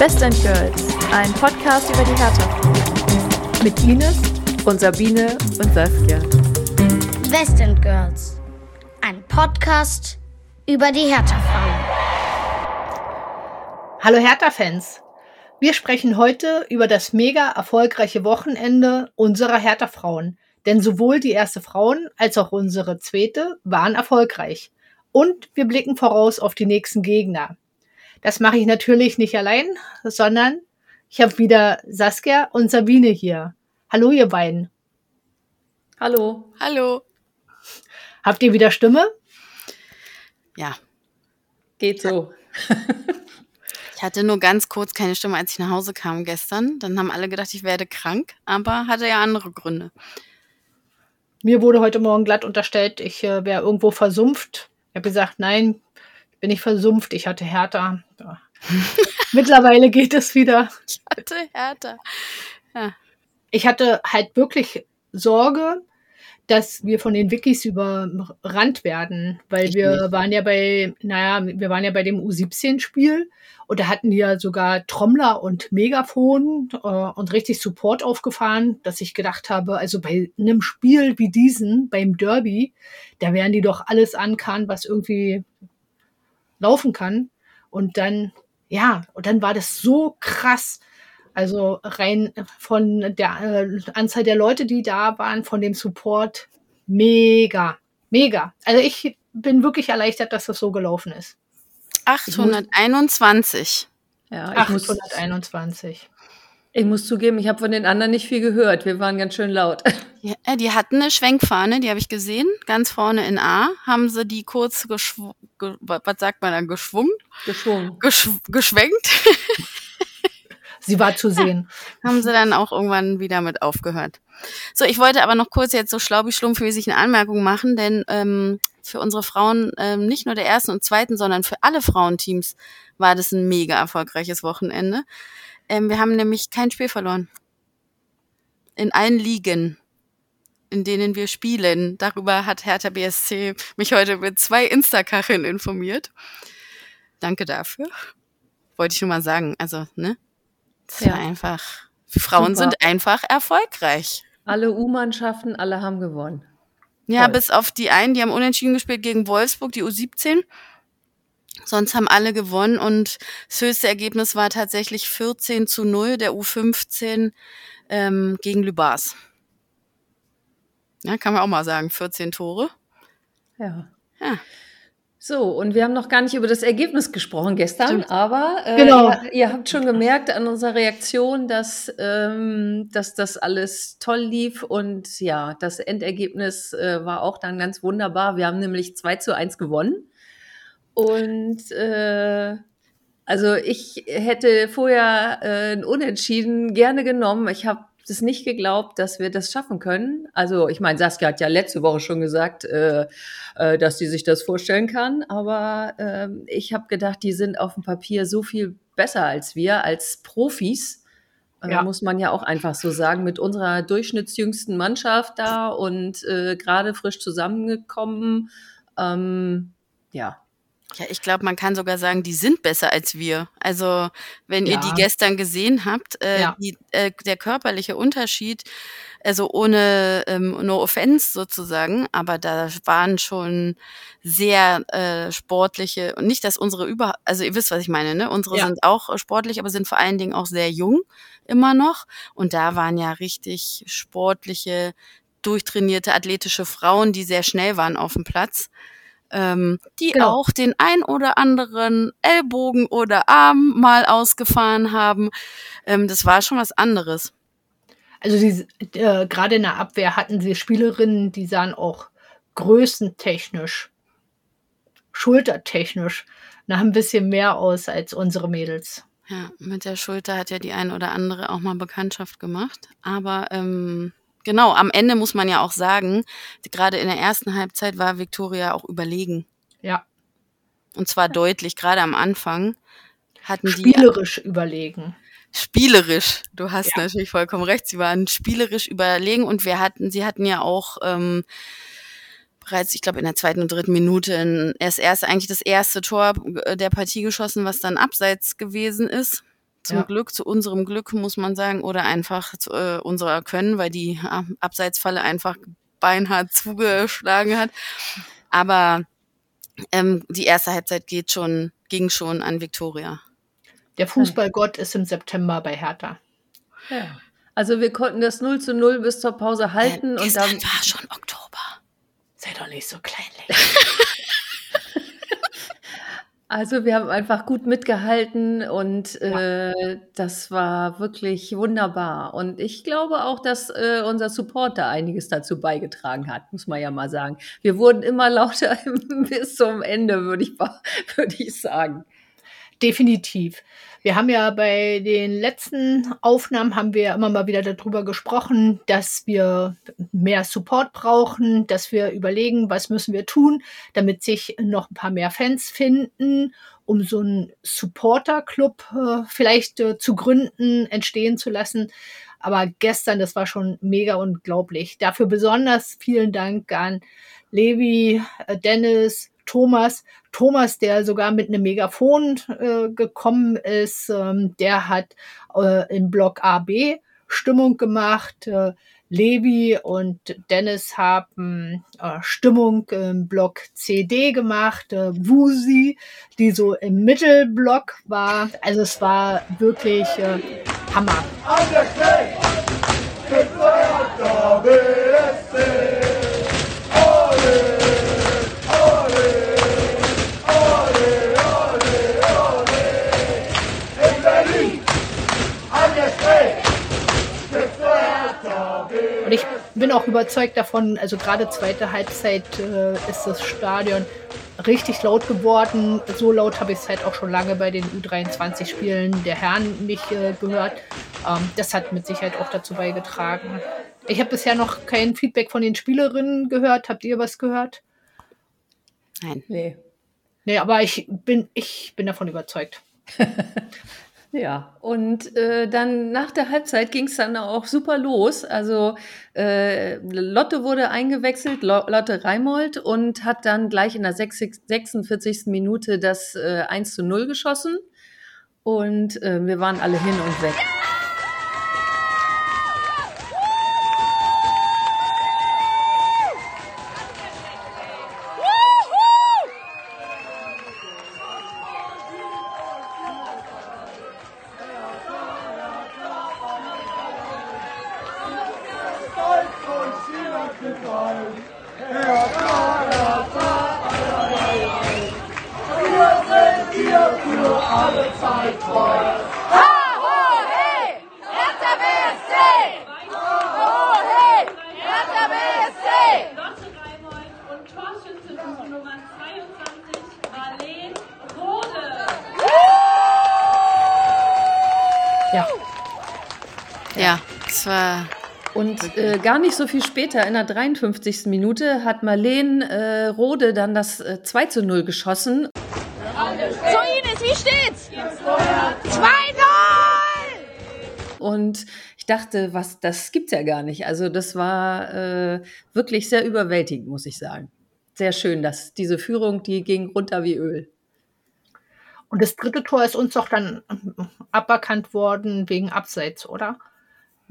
Best and Girls, ein Podcast über die Hertha. Mit Ines und Sabine und Saskia. West End Girls, ein Podcast über die Hertha-Frauen. Hallo Hertha-Fans! Wir sprechen heute über das mega erfolgreiche Wochenende unserer Hertha-Frauen. Denn sowohl die erste Frauen als auch unsere zweite waren erfolgreich. Und wir blicken voraus auf die nächsten Gegner. Das mache ich natürlich nicht allein, sondern ich habe wieder Saskia und Sabine hier. Hallo, ihr beiden. Hallo. Hallo. Habt ihr wieder Stimme? Ja. Geht so. ich hatte nur ganz kurz keine Stimme, als ich nach Hause kam gestern. Dann haben alle gedacht, ich werde krank, aber hatte ja andere Gründe. Mir wurde heute Morgen glatt unterstellt, ich äh, wäre irgendwo versumpft. Ich habe gesagt, nein, bin nicht versumpft, ich hatte Hertha. Ja. Mittlerweile geht es wieder. Ich hatte Hertha. Ja. Ich hatte halt wirklich Sorge, dass wir von den Wikis überrannt werden, weil ich wir nicht. waren ja bei, naja, wir waren ja bei dem U17-Spiel und da hatten die ja sogar Trommler und Megafon äh, und richtig Support aufgefahren, dass ich gedacht habe, also bei einem Spiel wie diesen, beim Derby, da werden die doch alles ankannen, was irgendwie laufen kann. Und dann, ja, und dann war das so krass. Also rein von der äh, Anzahl der Leute, die da waren, von dem Support, mega, mega. Also ich bin wirklich erleichtert, dass das so gelaufen ist. 821. Ja, ich 821. Ich muss zugeben, ich habe von den anderen nicht viel gehört. Wir waren ganz schön laut. Ja, äh, die hatten eine Schwenkfahne, die habe ich gesehen, ganz vorne in A. Haben sie die kurz, geschw ge was sagt man dann, geschwungen? Geschwungen. Geschw geschwenkt. Sie war zu sehen. Ja, haben sie dann auch irgendwann wieder mit aufgehört. So, ich wollte aber noch kurz jetzt so schlaubi-schlumpfmäßig eine Anmerkung machen, denn ähm, für unsere Frauen, ähm, nicht nur der ersten und zweiten, sondern für alle Frauenteams war das ein mega erfolgreiches Wochenende. Ähm, wir haben nämlich kein Spiel verloren. In allen Ligen, in denen wir spielen. Darüber hat Hertha BSC mich heute mit zwei Instakacheln informiert. Danke dafür. Wollte ich nur mal sagen. Also, ne? Das ja. einfach. Frauen Super. sind einfach erfolgreich. Alle U-Mannschaften, alle haben gewonnen. Ja, Toll. bis auf die einen, die haben unentschieden gespielt gegen Wolfsburg, die U17. Sonst haben alle gewonnen und das höchste Ergebnis war tatsächlich 14 zu 0 der U15 ähm, gegen Lübars. Ja, kann man auch mal sagen, 14 Tore. Ja. ja. So, und wir haben noch gar nicht über das Ergebnis gesprochen gestern, Stimmt. aber äh, genau. ihr, ihr, habt schon gemerkt an unserer Reaktion, dass, ähm, dass das alles toll lief und ja, das Endergebnis äh, war auch dann ganz wunderbar. Wir haben nämlich 2 zu 1 gewonnen. Und äh, also ich hätte vorher äh, ein Unentschieden gerne genommen. Ich habe das nicht geglaubt, dass wir das schaffen können. Also ich meine, Saskia hat ja letzte Woche schon gesagt, äh, äh, dass sie sich das vorstellen kann. Aber äh, ich habe gedacht, die sind auf dem Papier so viel besser als wir, als Profis. Äh, ja. Muss man ja auch einfach so sagen, mit unserer durchschnittsjüngsten Mannschaft da und äh, gerade frisch zusammengekommen. Ähm, ja, ja, ich glaube, man kann sogar sagen, die sind besser als wir. Also, wenn ja. ihr die gestern gesehen habt, äh, ja. die, äh, der körperliche Unterschied, also ohne ähm, no offense sozusagen, aber da waren schon sehr äh, sportliche und nicht, dass unsere über, also ihr wisst, was ich meine, ne? Unsere ja. sind auch sportlich, aber sind vor allen Dingen auch sehr jung immer noch. Und da waren ja richtig sportliche, durchtrainierte, athletische Frauen, die sehr schnell waren auf dem Platz ähm, die genau. auch den ein oder anderen Ellbogen oder Arm mal ausgefahren haben. Ähm, das war schon was anderes. Also äh, gerade in der Abwehr hatten sie Spielerinnen, die sahen auch größentechnisch, schultertechnisch nach ein bisschen mehr aus als unsere Mädels. Ja, mit der Schulter hat ja die eine oder andere auch mal Bekanntschaft gemacht. Aber ähm, Genau, am Ende muss man ja auch sagen, gerade in der ersten Halbzeit war Viktoria auch überlegen. Ja. Und zwar deutlich, gerade am Anfang hatten die. Spielerisch überlegen. Spielerisch, du hast ja. natürlich vollkommen recht. Sie waren spielerisch überlegen und wir hatten, sie hatten ja auch ähm, bereits, ich glaube, in der zweiten und dritten Minute erst erst eigentlich das erste Tor äh, der Partie geschossen, was dann abseits gewesen ist. Zum ja. Glück, zu unserem Glück, muss man sagen, oder einfach zu äh, unserer Können, weil die äh, Abseitsfalle einfach beinhart zugeschlagen hat. Aber ähm, die erste Halbzeit geht schon, ging schon an Viktoria. Der Fußballgott ist im September bei Hertha. Ja. Also wir konnten das 0 zu 0 bis zur Pause halten äh, und dann war schon Oktober. Sei doch nicht so kleinlich. Also wir haben einfach gut mitgehalten und ja. äh, das war wirklich wunderbar. Und ich glaube auch, dass äh, unser Support da einiges dazu beigetragen hat, muss man ja mal sagen. Wir wurden immer lauter bis zum Ende, würde ich, würd ich sagen. Definitiv. Wir haben ja bei den letzten Aufnahmen haben wir immer mal wieder darüber gesprochen, dass wir mehr Support brauchen, dass wir überlegen, was müssen wir tun, damit sich noch ein paar mehr Fans finden, um so einen Supporter-Club äh, vielleicht äh, zu gründen, entstehen zu lassen. Aber gestern, das war schon mega unglaublich. Dafür besonders vielen Dank an Levi, äh, Dennis, Thomas. Thomas, der sogar mit einem Megafon äh, gekommen ist, ähm, der hat äh, im Block AB Stimmung gemacht. Äh, Levi und Dennis haben äh, Stimmung im Block CD gemacht. Äh, Wusi, die so im Mittelblock war. Also es war wirklich äh, Hammer. Bin auch überzeugt davon, also gerade zweite Halbzeit äh, ist das Stadion richtig laut geworden. So laut habe ich es halt auch schon lange bei den U23-Spielen der Herren nicht äh, gehört. Ähm, das hat mit Sicherheit auch dazu beigetragen. Ich habe bisher noch kein Feedback von den Spielerinnen gehört. Habt ihr was gehört? Nein. Nee. Nee, aber ich bin, ich bin davon überzeugt. Ja, und äh, dann nach der Halbzeit ging es dann auch super los. Also äh, Lotte wurde eingewechselt, Lotte Reimold, und hat dann gleich in der 46. Minute das äh, 1 zu 0 geschossen. Und äh, wir waren alle hin und weg. Und äh, gar nicht so viel später, in der 53. Minute, hat Marlene äh, Rode dann das äh, 2 zu 0 geschossen. So Ines, wie steht's? 2-0! Und ich dachte, was, das gibt's ja gar nicht. Also das war äh, wirklich sehr überwältigend, muss ich sagen. Sehr schön, dass diese Führung, die ging runter wie Öl. Und das dritte Tor ist uns doch dann aberkannt worden wegen Abseits, oder?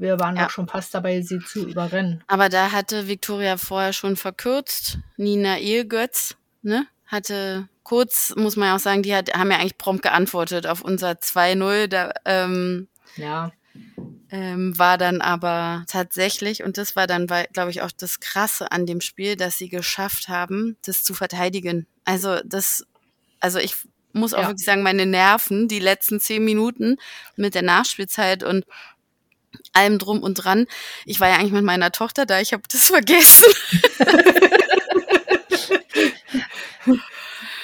Wir waren ja. auch schon fast dabei, sie zu überrennen. Aber da hatte Viktoria vorher schon verkürzt. Nina Ehlgötz, ne? Hatte kurz, muss man ja auch sagen, die hat, haben ja eigentlich prompt geantwortet auf unser 2-0. Da, ähm, ja. Ähm, war dann aber tatsächlich, und das war dann, glaube ich, auch das Krasse an dem Spiel, dass sie geschafft haben, das zu verteidigen. Also das, also ich muss auch ja. wirklich sagen, meine Nerven, die letzten zehn Minuten mit der Nachspielzeit und allem drum und dran. Ich war ja eigentlich mit meiner Tochter da, ich habe das vergessen.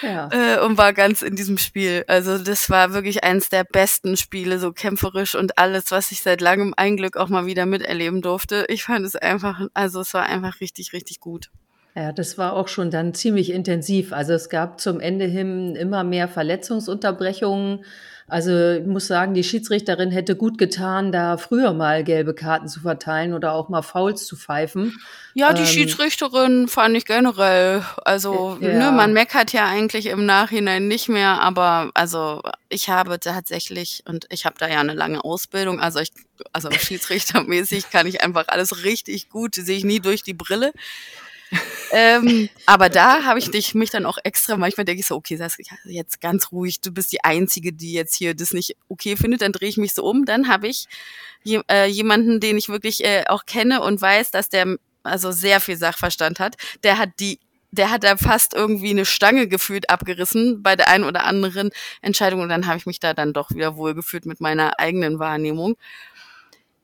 ja. äh, und war ganz in diesem Spiel. Also das war wirklich eines der besten Spiele, so kämpferisch und alles, was ich seit langem ein Glück auch mal wieder miterleben durfte. Ich fand es einfach, also es war einfach richtig, richtig gut. Ja, das war auch schon dann ziemlich intensiv. Also es gab zum Ende hin immer mehr Verletzungsunterbrechungen. Also ich muss sagen, die Schiedsrichterin hätte gut getan, da früher mal gelbe Karten zu verteilen oder auch mal Fouls zu pfeifen. Ja, die ähm, Schiedsrichterin fand ich generell. Also, ja. ne, man meckert ja eigentlich im Nachhinein nicht mehr, aber also ich habe tatsächlich, und ich habe da ja eine lange Ausbildung, also ich, also schiedsrichtermäßig kann ich einfach alles richtig gut, sehe ich nie durch die Brille ähm, aber da habe ich dich, mich dann auch extra, manchmal denke ich so, okay, Saskia, jetzt ganz ruhig, du bist die Einzige, die jetzt hier das nicht okay findet, dann drehe ich mich so um. Dann habe ich je, äh, jemanden, den ich wirklich äh, auch kenne und weiß, dass der also sehr viel Sachverstand hat, der hat die der hat da fast irgendwie eine Stange gefühlt abgerissen bei der einen oder anderen Entscheidung und dann habe ich mich da dann doch wieder wohlgefühlt mit meiner eigenen Wahrnehmung.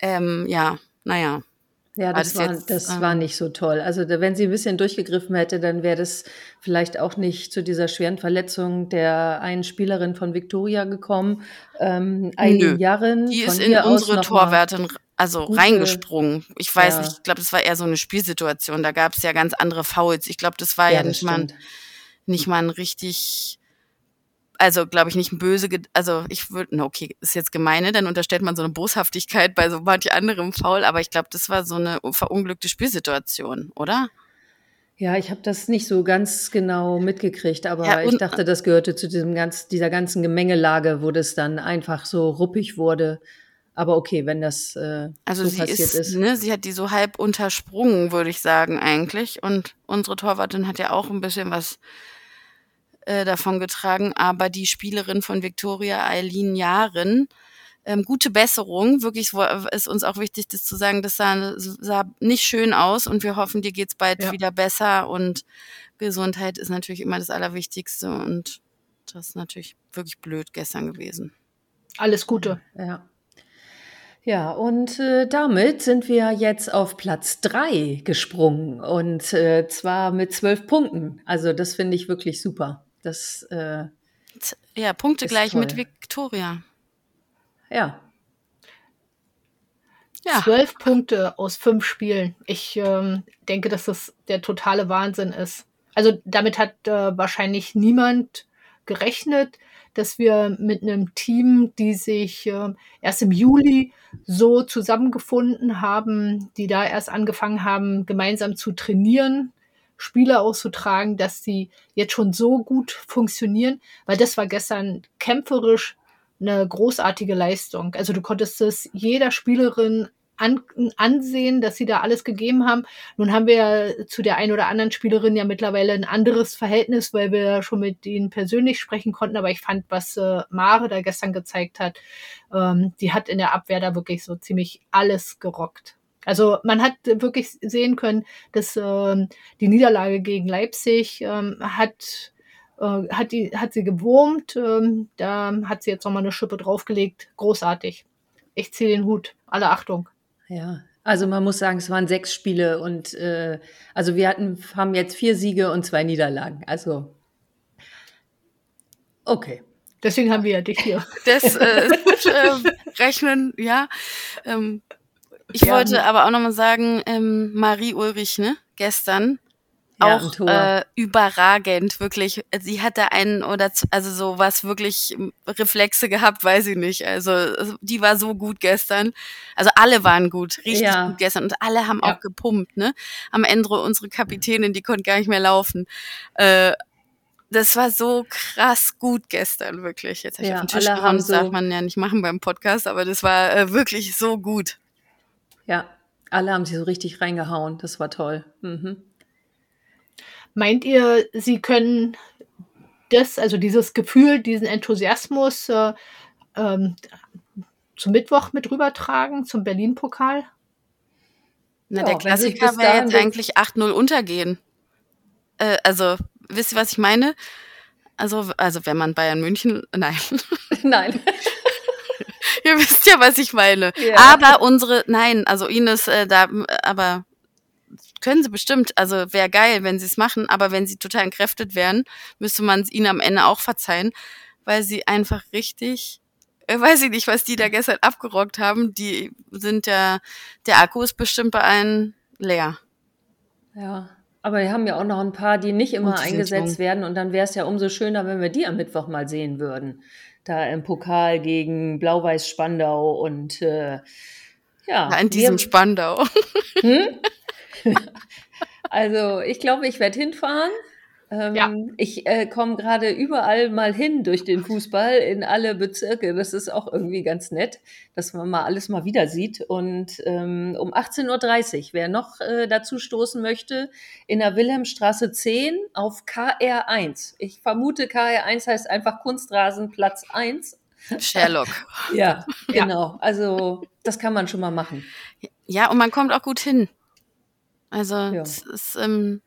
Ähm, ja, naja. Ja, das, war, jetzt, das ähm, war nicht so toll. Also wenn sie ein bisschen durchgegriffen hätte, dann wäre das vielleicht auch nicht zu dieser schweren Verletzung der einen Spielerin von Victoria gekommen. Ähm, Eileen Jarren. Die ist in unsere Torwärtin also gute, reingesprungen. Ich weiß ja. nicht, ich glaube, das war eher so eine Spielsituation. Da gab es ja ganz andere Fouls. Ich glaube, das war ja, ja nicht, mal, nicht mal ein richtig also glaube ich nicht böse, also ich würde, okay, ist jetzt gemeine, dann unterstellt man so eine Boshaftigkeit bei so manch anderem Foul, aber ich glaube, das war so eine verunglückte Spielsituation, oder? Ja, ich habe das nicht so ganz genau mitgekriegt, aber ja, ich dachte, das gehörte zu diesem ganz, dieser ganzen Gemengelage, wo das dann einfach so ruppig wurde. Aber okay, wenn das äh, also so passiert ist, ist. Ne, sie hat die so halb untersprungen, würde ich sagen, eigentlich. Und unsere Torwartin hat ja auch ein bisschen was äh, davon getragen, aber die Spielerin von Victoria, Eileen Jahren, ähm, gute Besserung. Wirklich ist uns auch wichtig, das zu sagen, das sah, sah nicht schön aus und wir hoffen, dir geht's bald ja. wieder besser und Gesundheit ist natürlich immer das Allerwichtigste und das ist natürlich wirklich blöd gestern gewesen. Alles Gute. Ja. Ja, und äh, damit sind wir jetzt auf Platz drei gesprungen und äh, zwar mit zwölf Punkten. Also das finde ich wirklich super. Das äh, ja Punkte gleich toll. mit Victoria. Ja. Ja. Zwölf Punkte aus fünf Spielen. Ich ähm, denke, dass das der totale Wahnsinn ist. Also damit hat äh, wahrscheinlich niemand gerechnet, dass wir mit einem Team, die sich äh, erst im Juli so zusammengefunden haben, die da erst angefangen haben, gemeinsam zu trainieren, Spiele auszutragen, dass sie jetzt schon so gut funktionieren, weil das war gestern kämpferisch eine großartige Leistung. Also du konntest es jeder Spielerin an, ansehen, dass sie da alles gegeben haben. Nun haben wir ja zu der einen oder anderen Spielerin ja mittlerweile ein anderes Verhältnis, weil wir schon mit ihnen persönlich sprechen konnten. Aber ich fand, was äh, Mare da gestern gezeigt hat, ähm, die hat in der Abwehr da wirklich so ziemlich alles gerockt. Also man hat wirklich sehen können, dass ähm, die Niederlage gegen Leipzig ähm, hat, äh, hat, die, hat sie gewurmt. Ähm, da hat sie jetzt nochmal eine Schippe draufgelegt. Großartig. Ich ziehe den Hut. Alle Achtung. Ja, also man muss sagen, es waren sechs Spiele und äh, also wir hatten, haben jetzt vier Siege und zwei Niederlagen. Also okay. Deswegen haben wir ja dich hier. Das äh, äh, Rechnen, ja. Ähm, ich ja, wollte aber auch nochmal sagen, ähm, Marie Ulrich, ne, gestern, ja, auch äh, überragend, wirklich. Sie hatte einen oder also so was wirklich Reflexe gehabt, weiß ich nicht. Also die war so gut gestern. Also alle waren gut, richtig ja. gut gestern und alle haben auch gepumpt. Ne, am Ende unsere Kapitänin, die konnte gar nicht mehr laufen. Äh, das war so krass gut gestern, wirklich. Jetzt habe ich ja, auf den Tisch gehauen, das so darf man ja nicht machen beim Podcast, aber das war äh, wirklich so gut. Ja, alle haben sich so richtig reingehauen. Das war toll. Mhm. Meint ihr, sie können das, also dieses Gefühl, diesen Enthusiasmus äh, ähm, zum Mittwoch mit rübertragen, zum Berlin-Pokal? Na, ja, der Klassiker wäre jetzt eigentlich 8-0 untergehen. Äh, also, wisst ihr, was ich meine? Also, also wenn man Bayern München, nein. Nein. Ihr wisst ja, was ich meine. Ja. Aber unsere, nein, also Ines, äh, da, aber können sie bestimmt, also wäre geil, wenn sie es machen, aber wenn sie total entkräftet wären, müsste man es ihnen am Ende auch verzeihen, weil sie einfach richtig, äh, weiß ich nicht, was die da gestern abgerockt haben, die sind ja, der Akku ist bestimmt bei allen leer. Ja. Aber wir haben ja auch noch ein paar, die nicht immer eingesetzt werden. Und dann wäre es ja umso schöner, wenn wir die am Mittwoch mal sehen würden. Da im Pokal gegen Blau-Weiß Spandau und äh, ja. ja. In diesem wir, Spandau. Hm? also ich glaube, ich werde hinfahren. Ähm, ja. Ich äh, komme gerade überall mal hin durch den Fußball in alle Bezirke. Das ist auch irgendwie ganz nett, dass man mal alles mal wieder sieht. Und ähm, um 18.30 Uhr, wer noch äh, dazu stoßen möchte, in der Wilhelmstraße 10 auf KR1. Ich vermute, KR1 heißt einfach Kunstrasen Platz 1. Sherlock. ja, genau. Also das kann man schon mal machen. Ja, und man kommt auch gut hin. Also ja. es ist ähm,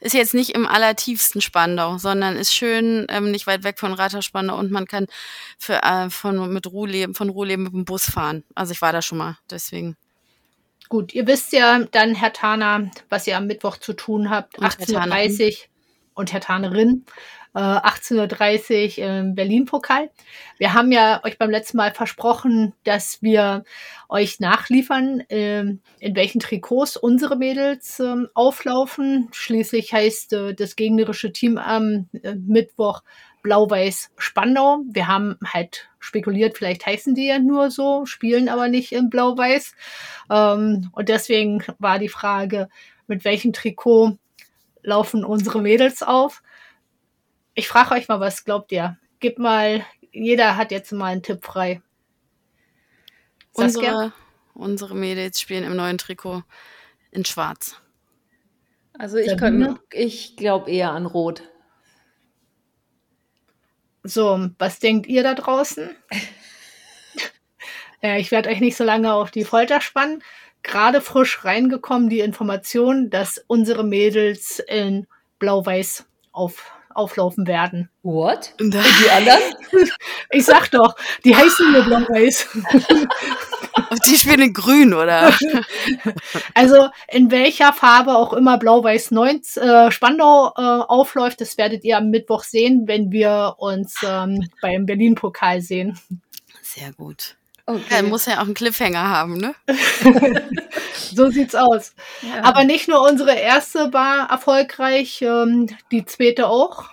ist jetzt nicht im allertiefsten Spandau, sondern ist schön ähm, nicht weit weg von Rathaus Spandau und man kann für, äh, von, mit Ruhleben, von Ruhleben mit dem Bus fahren. Also ich war da schon mal, deswegen. Gut, ihr wisst ja dann, Herr Taner, was ihr am Mittwoch zu tun habt. 18.30 Uhr und Herr Tanerin. 18.30 Uhr im Berlin-Pokal. Wir haben ja euch beim letzten Mal versprochen, dass wir euch nachliefern, äh, in welchen Trikots unsere Mädels äh, auflaufen. Schließlich heißt äh, das gegnerische Team am äh, Mittwoch Blau-Weiß Spandau. Wir haben halt spekuliert, vielleicht heißen die ja nur so, spielen aber nicht in Blau-Weiß. Ähm, und deswegen war die Frage, mit welchem Trikot laufen unsere Mädels auf? Ich frage euch mal, was glaubt ihr? Gib mal, jeder hat jetzt mal einen Tipp frei. Unsere, unsere Mädels spielen im neuen Trikot in Schwarz. Also ich, ich glaube eher an Rot. So, was denkt ihr da draußen? ja, ich werde euch nicht so lange auf die Folter spannen. Gerade frisch reingekommen die Information, dass unsere Mädels in Blau-Weiß auf auflaufen werden. What? Und die anderen? Ich sag doch, die heißen nur blau-weiß. die spielen in grün, oder? Also in welcher Farbe auch immer blau-weiß 9 äh, Spandau äh, aufläuft, das werdet ihr am Mittwoch sehen, wenn wir uns ähm, beim Berlin-Pokal sehen. Sehr gut. Okay. Ja, muss ja auch einen Cliffhanger haben, ne? so sieht's aus. Ja. Aber nicht nur unsere erste war erfolgreich, ähm, die zweite auch.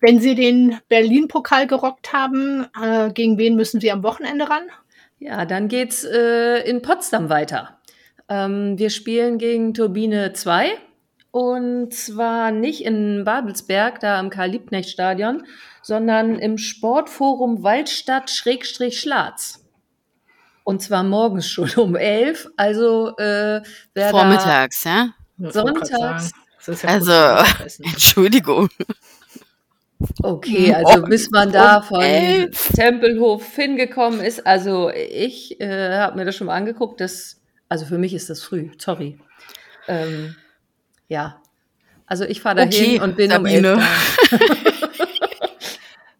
Wenn Sie den Berlin-Pokal gerockt haben, äh, gegen wen müssen Sie am Wochenende ran? Ja, dann geht's äh, in Potsdam weiter. Ähm, wir spielen gegen Turbine 2 und zwar nicht in Babelsberg, da am Karl-Liebknecht-Stadion, sondern im Sportforum Waldstadt-Schlatz. Und zwar morgens schon um elf. Also äh, wer Vormittags, ja? Sonntags. Ja also, Entschuldigung. Okay, also bis man da von Tempelhof hingekommen ist, also ich äh, habe mir das schon mal angeguckt, das, also für mich ist das früh, sorry. Ähm, ja, also ich fahre dahin okay, und bin Sabine. um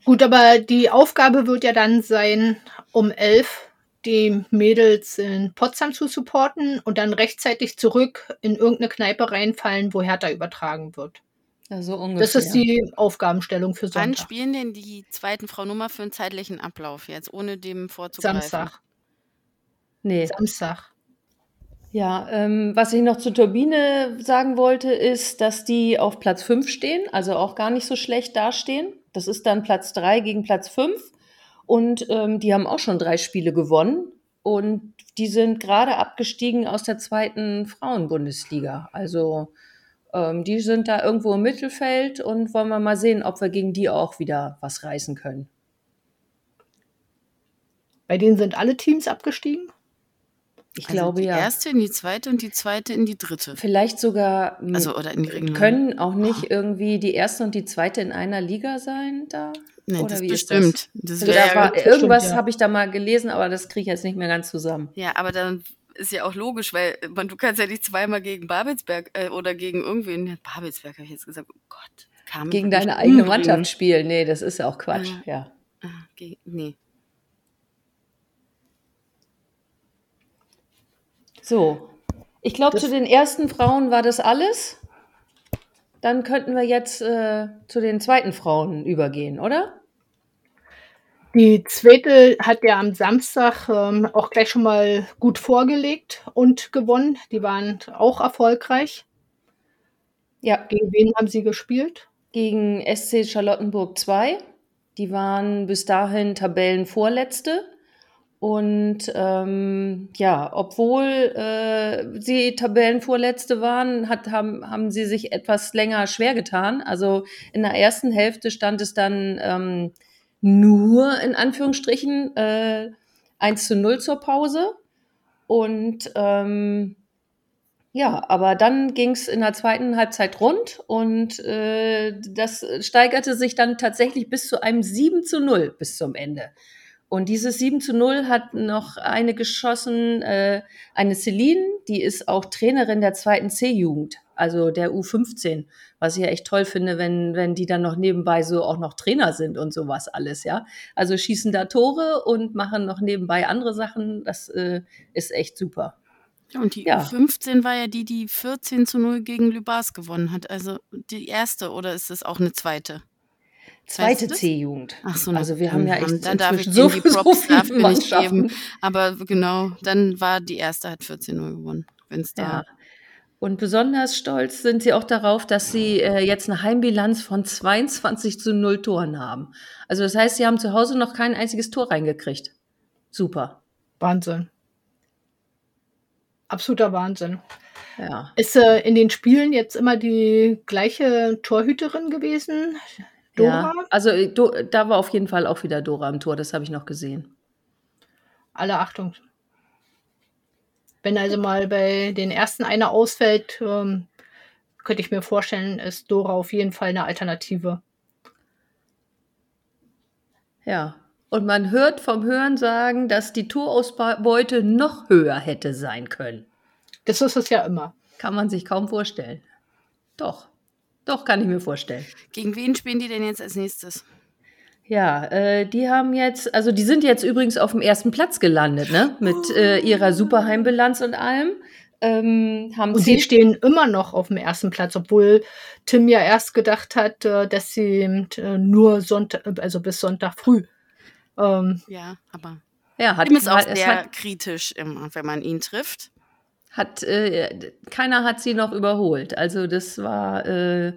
Gut, aber die Aufgabe wird ja dann sein, um elf die Mädels in Potsdam zu supporten und dann rechtzeitig zurück in irgendeine Kneipe reinfallen, wo Hertha übertragen wird. Ja, so ungefähr. Das ist die Aufgabenstellung für Sonntag. Wann spielen denn die zweiten Frau Nummer für einen zeitlichen Ablauf jetzt, ohne dem vorzugreifen? Samstag. Nee. Samstag. Ja, ähm, was ich noch zur Turbine sagen wollte, ist, dass die auf Platz 5 stehen, also auch gar nicht so schlecht dastehen. Das ist dann Platz 3 gegen Platz 5. Und ähm, die haben auch schon drei Spiele gewonnen. Und die sind gerade abgestiegen aus der zweiten Frauenbundesliga. Also ähm, die sind da irgendwo im Mittelfeld und wollen wir mal sehen, ob wir gegen die auch wieder was reißen können. Bei denen sind alle Teams abgestiegen? Ich also glaube die ja. Die erste in die zweite und die zweite in die dritte. Vielleicht sogar. Also oder in die Region. Können auch nicht oh. irgendwie die erste und die zweite in einer Liga sein da? Nee, oder das wie bestimmt. Das? Das also da war, irgendwas ja. habe ich da mal gelesen, aber das kriege ich jetzt nicht mehr ganz zusammen. Ja, aber dann ist ja auch logisch, weil man, du kannst ja nicht zweimal gegen Babelsberg äh, oder gegen irgendwen. Babelsberg habe ich jetzt gesagt. Oh Gott. Kam gegen deine eigene Mannschaft spielen. Nee, das ist ja auch Quatsch. Ah, ja. Ah, nee. So, ich glaube, zu den ersten Frauen war das alles. Dann könnten wir jetzt äh, zu den zweiten Frauen übergehen, oder? Die zweite hat ja am Samstag ähm, auch gleich schon mal gut vorgelegt und gewonnen. Die waren auch erfolgreich. Ja. Gegen wen haben Sie gespielt? Gegen SC Charlottenburg 2. Die waren bis dahin Tabellenvorletzte. Und ähm, ja, obwohl äh, sie Tabellenvorletzte waren, hat, haben, haben sie sich etwas länger schwer getan. Also in der ersten Hälfte stand es dann ähm, nur in Anführungsstrichen äh, 1 zu 0 zur Pause. Und ähm, ja, aber dann ging es in der zweiten Halbzeit rund und äh, das steigerte sich dann tatsächlich bis zu einem 7 zu 0 bis zum Ende. Und dieses 7 zu 0 hat noch eine geschossen, äh, eine Celine, die ist auch Trainerin der zweiten C-Jugend, also der U15, was ich ja echt toll finde, wenn, wenn die dann noch nebenbei so auch noch Trainer sind und sowas alles, ja. Also schießen da Tore und machen noch nebenbei andere Sachen, das äh, ist echt super. Und die ja. 15 war ja die, die 14 zu 0 gegen Lübars gewonnen hat. Also die erste oder ist es auch eine zweite? Zweite C-Jugend. Ach so, also wir haben ja echt dann darf ich so, die Props so mir nicht geben. Aber genau, dann war die erste hat 14-0 gewonnen, wenn es da. Ja. Und besonders stolz sind sie auch darauf, dass sie äh, jetzt eine Heimbilanz von 22 zu 0 Toren haben. Also das heißt, sie haben zu Hause noch kein einziges Tor reingekriegt. Super. Wahnsinn absoluter Wahnsinn. Ja. Ist äh, in den Spielen jetzt immer die gleiche Torhüterin gewesen? Dora? Ja, also äh, do, da war auf jeden Fall auch wieder Dora am Tor, das habe ich noch gesehen. Alle Achtung. Wenn also mal bei den ersten einer ausfällt, ähm, könnte ich mir vorstellen, ist Dora auf jeden Fall eine Alternative. Ja, und man hört vom Hören sagen, dass die Torausbeute noch höher hätte sein können. Das ist es ja immer. Kann man sich kaum vorstellen. Doch, doch kann ich mir vorstellen. Gegen wen spielen die denn jetzt als nächstes? Ja, äh, die haben jetzt, also die sind jetzt übrigens auf dem ersten Platz gelandet, ne? Mit äh, ihrer Superheimbilanz und allem. Ähm, haben und sie stehen immer noch auf dem ersten Platz, obwohl Tim ja erst gedacht hat, äh, dass sie äh, nur Sonntag, also bis Sonntag früh ähm, ja, aber ja, hat, Tim ist auch sehr hat, kritisch, immer, wenn man ihn trifft. Hat, äh, keiner hat sie noch überholt. Also das war, äh,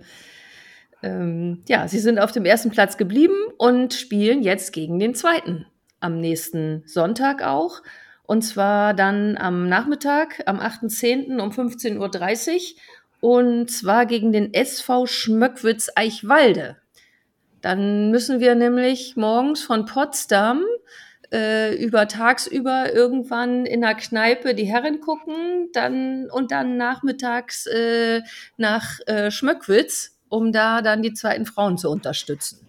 ähm, ja, sie sind auf dem ersten Platz geblieben und spielen jetzt gegen den zweiten. Am nächsten Sonntag auch. Und zwar dann am Nachmittag, am 8.10. um 15.30 Uhr. Und zwar gegen den SV Schmöckwitz Eichwalde. Dann müssen wir nämlich morgens von Potsdam äh, über tagsüber irgendwann in der Kneipe die Herren gucken, dann und dann nachmittags äh, nach äh, Schmöckwitz, um da dann die zweiten Frauen zu unterstützen.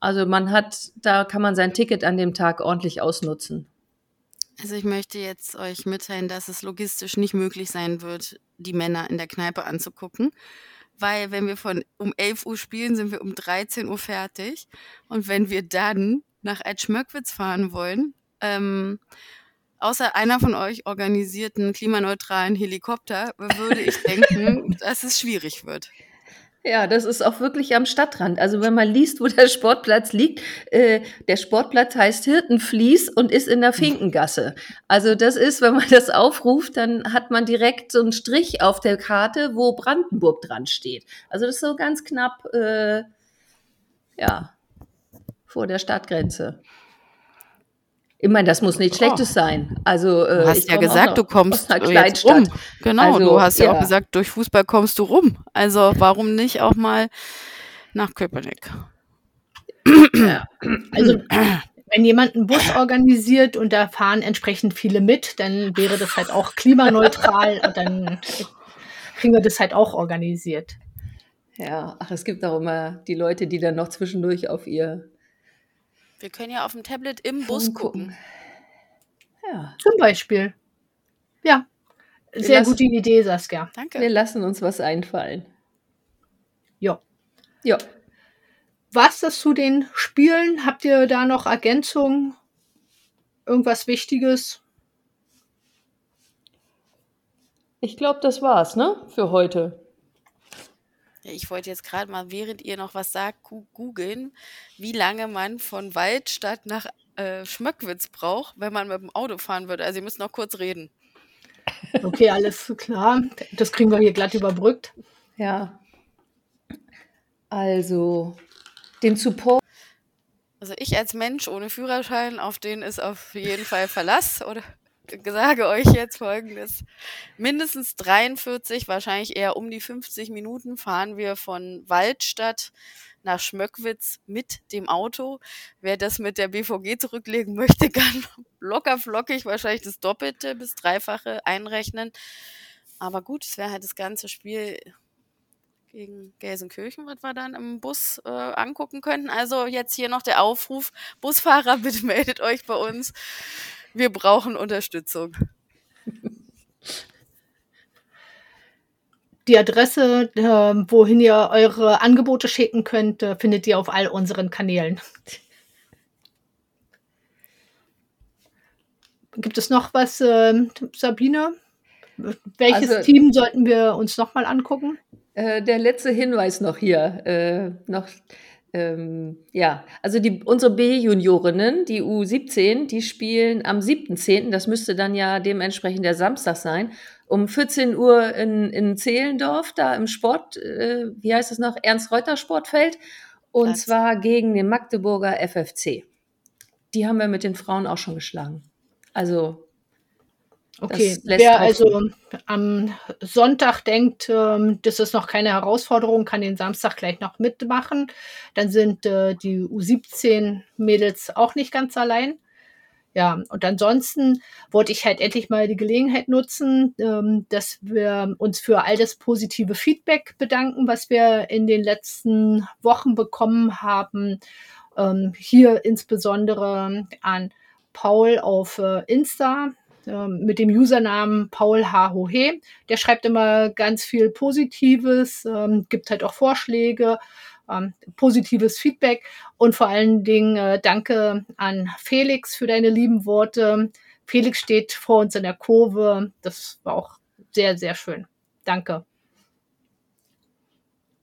Also man hat, da kann man sein Ticket an dem Tag ordentlich ausnutzen. Also ich möchte jetzt euch mitteilen, dass es logistisch nicht möglich sein wird, die Männer in der Kneipe anzugucken weil wenn wir von um 11 Uhr spielen, sind wir um 13 Uhr fertig. Und wenn wir dann nach Edschmöckwitz fahren wollen, ähm, außer einer von euch organisiert einen klimaneutralen Helikopter, würde ich denken, dass es schwierig wird. Ja, das ist auch wirklich am Stadtrand. Also wenn man liest, wo der Sportplatz liegt, äh, der Sportplatz heißt Hirtenfließ und ist in der Finkengasse. Also das ist, wenn man das aufruft, dann hat man direkt so einen Strich auf der Karte, wo Brandenburg dran steht. Also das ist so ganz knapp, äh, ja, vor der Stadtgrenze. Ich meine, das muss nichts Schlechtes oh. sein. Also, äh, du hast ja gesagt, du kommst jetzt rum. Genau, also, du hast ja, ja, auch gesagt, durch Fußball kommst du rum. Also warum nicht auch mal nach Köpenick? Ja. Also wenn jemand einen Bus organisiert und da fahren entsprechend viele mit, dann wäre das halt auch klimaneutral und dann kriegen wir das halt auch organisiert. Ja, ach, es gibt auch immer die Leute, die dann noch zwischendurch auf ihr wir können ja auf dem Tablet im Bus gucken. Ja. Zum Beispiel. Ja. Wir Sehr lassen, gute Idee, Saskia. Danke. Wir lassen uns was einfallen. Ja. Ja. Was das zu den Spielen? Habt ihr da noch Ergänzungen? Irgendwas Wichtiges? Ich glaube, das war's, ne? Für heute. Ich wollte jetzt gerade mal, während ihr noch was sagt, googeln, wie lange man von Waldstadt nach äh, Schmöckwitz braucht, wenn man mit dem Auto fahren würde. Also ihr müsst noch kurz reden. Okay, alles klar. Das kriegen wir hier glatt überbrückt. Ja. Also den Support. Also ich als Mensch ohne Führerschein, auf den ist auf jeden Fall Verlass oder sage euch jetzt folgendes. Mindestens 43, wahrscheinlich eher um die 50 Minuten fahren wir von Waldstadt nach Schmöckwitz mit dem Auto. Wer das mit der BVG zurücklegen möchte, kann locker flockig wahrscheinlich das Doppelte bis Dreifache einrechnen. Aber gut, es wäre halt das ganze Spiel gegen Gelsenkirchen, was wir dann im Bus äh, angucken könnten. Also jetzt hier noch der Aufruf, Busfahrer, bitte meldet euch bei uns. Wir brauchen Unterstützung. Die Adresse, äh, wohin ihr eure Angebote schicken könnt, äh, findet ihr auf all unseren Kanälen. Gibt es noch was, äh, Sabine? Welches also, Team sollten wir uns nochmal angucken? Äh, der letzte Hinweis noch hier. Äh, noch, ähm, ja, also die, unsere B-Juniorinnen, die U17, die spielen am 7.10., das müsste dann ja dementsprechend der Samstag sein, um 14 Uhr in, in Zehlendorf, da im Sport, äh, wie heißt es noch, Ernst-Reuter-Sportfeld, und Platz. zwar gegen den Magdeburger FFC. Die haben wir mit den Frauen auch schon geschlagen. Also Okay, wer also am Sonntag denkt, ähm, das ist noch keine Herausforderung, kann den Samstag gleich noch mitmachen. Dann sind äh, die U17-Mädels auch nicht ganz allein. Ja, und ansonsten wollte ich halt endlich mal die Gelegenheit nutzen, ähm, dass wir uns für all das positive Feedback bedanken, was wir in den letzten Wochen bekommen haben. Ähm, hier insbesondere an Paul auf äh, Insta, mit dem Usernamen Paul H. Hohe. Der schreibt immer ganz viel Positives, ähm, gibt halt auch Vorschläge, ähm, positives Feedback und vor allen Dingen äh, danke an Felix für deine lieben Worte. Felix steht vor uns in der Kurve. Das war auch sehr, sehr schön. Danke.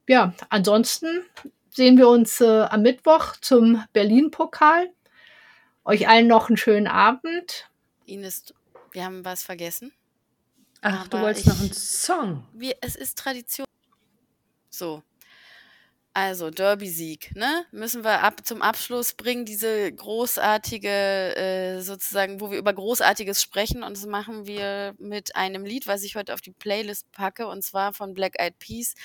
Ja, ansonsten sehen wir uns äh, am Mittwoch zum Berlin-Pokal. Euch allen noch einen schönen Abend. Ines, wir haben was vergessen. Ach, du wolltest ich, noch einen Song. Wir, es ist Tradition. So. Also, Derby-Sieg, ne? Müssen wir ab zum Abschluss bringen, diese großartige, äh, sozusagen, wo wir über Großartiges sprechen. Und das machen wir mit einem Lied, was ich heute auf die Playlist packe, und zwar von Black Eyed Peas,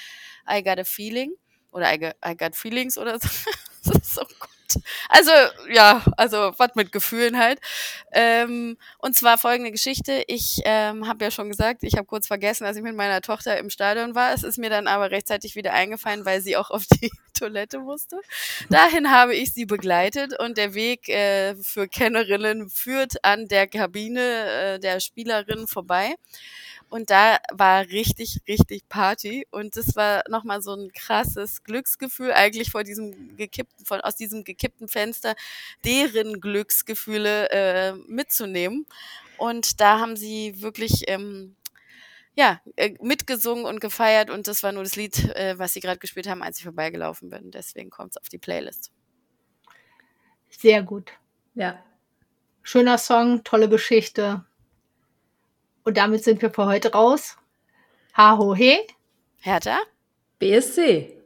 I Got a Feeling. Oder I Got, I got Feelings oder so. das ist so gut. Also, ja, also was mit Gefühlen halt. Ähm, und zwar folgende Geschichte. Ich ähm, habe ja schon gesagt, ich habe kurz vergessen, dass ich mit meiner Tochter im Stadion war. Es ist mir dann aber rechtzeitig wieder eingefallen, weil sie auch auf die Toilette musste. Dahin habe ich sie begleitet und der Weg äh, für Kennerinnen führt an der Kabine äh, der Spielerin vorbei. Und da war richtig, richtig Party. Und das war nochmal so ein krasses Glücksgefühl, eigentlich vor diesem gekippten, von, aus diesem gekippten Fenster, deren Glücksgefühle äh, mitzunehmen. Und da haben sie wirklich, ähm, ja, äh, mitgesungen und gefeiert. Und das war nur das Lied, äh, was sie gerade gespielt haben, als ich vorbeigelaufen bin. Deswegen kommt es auf die Playlist. Sehr gut. Ja. Schöner Song, tolle Geschichte. Und damit sind wir für heute raus. Ha ho he. Hertha. BSC.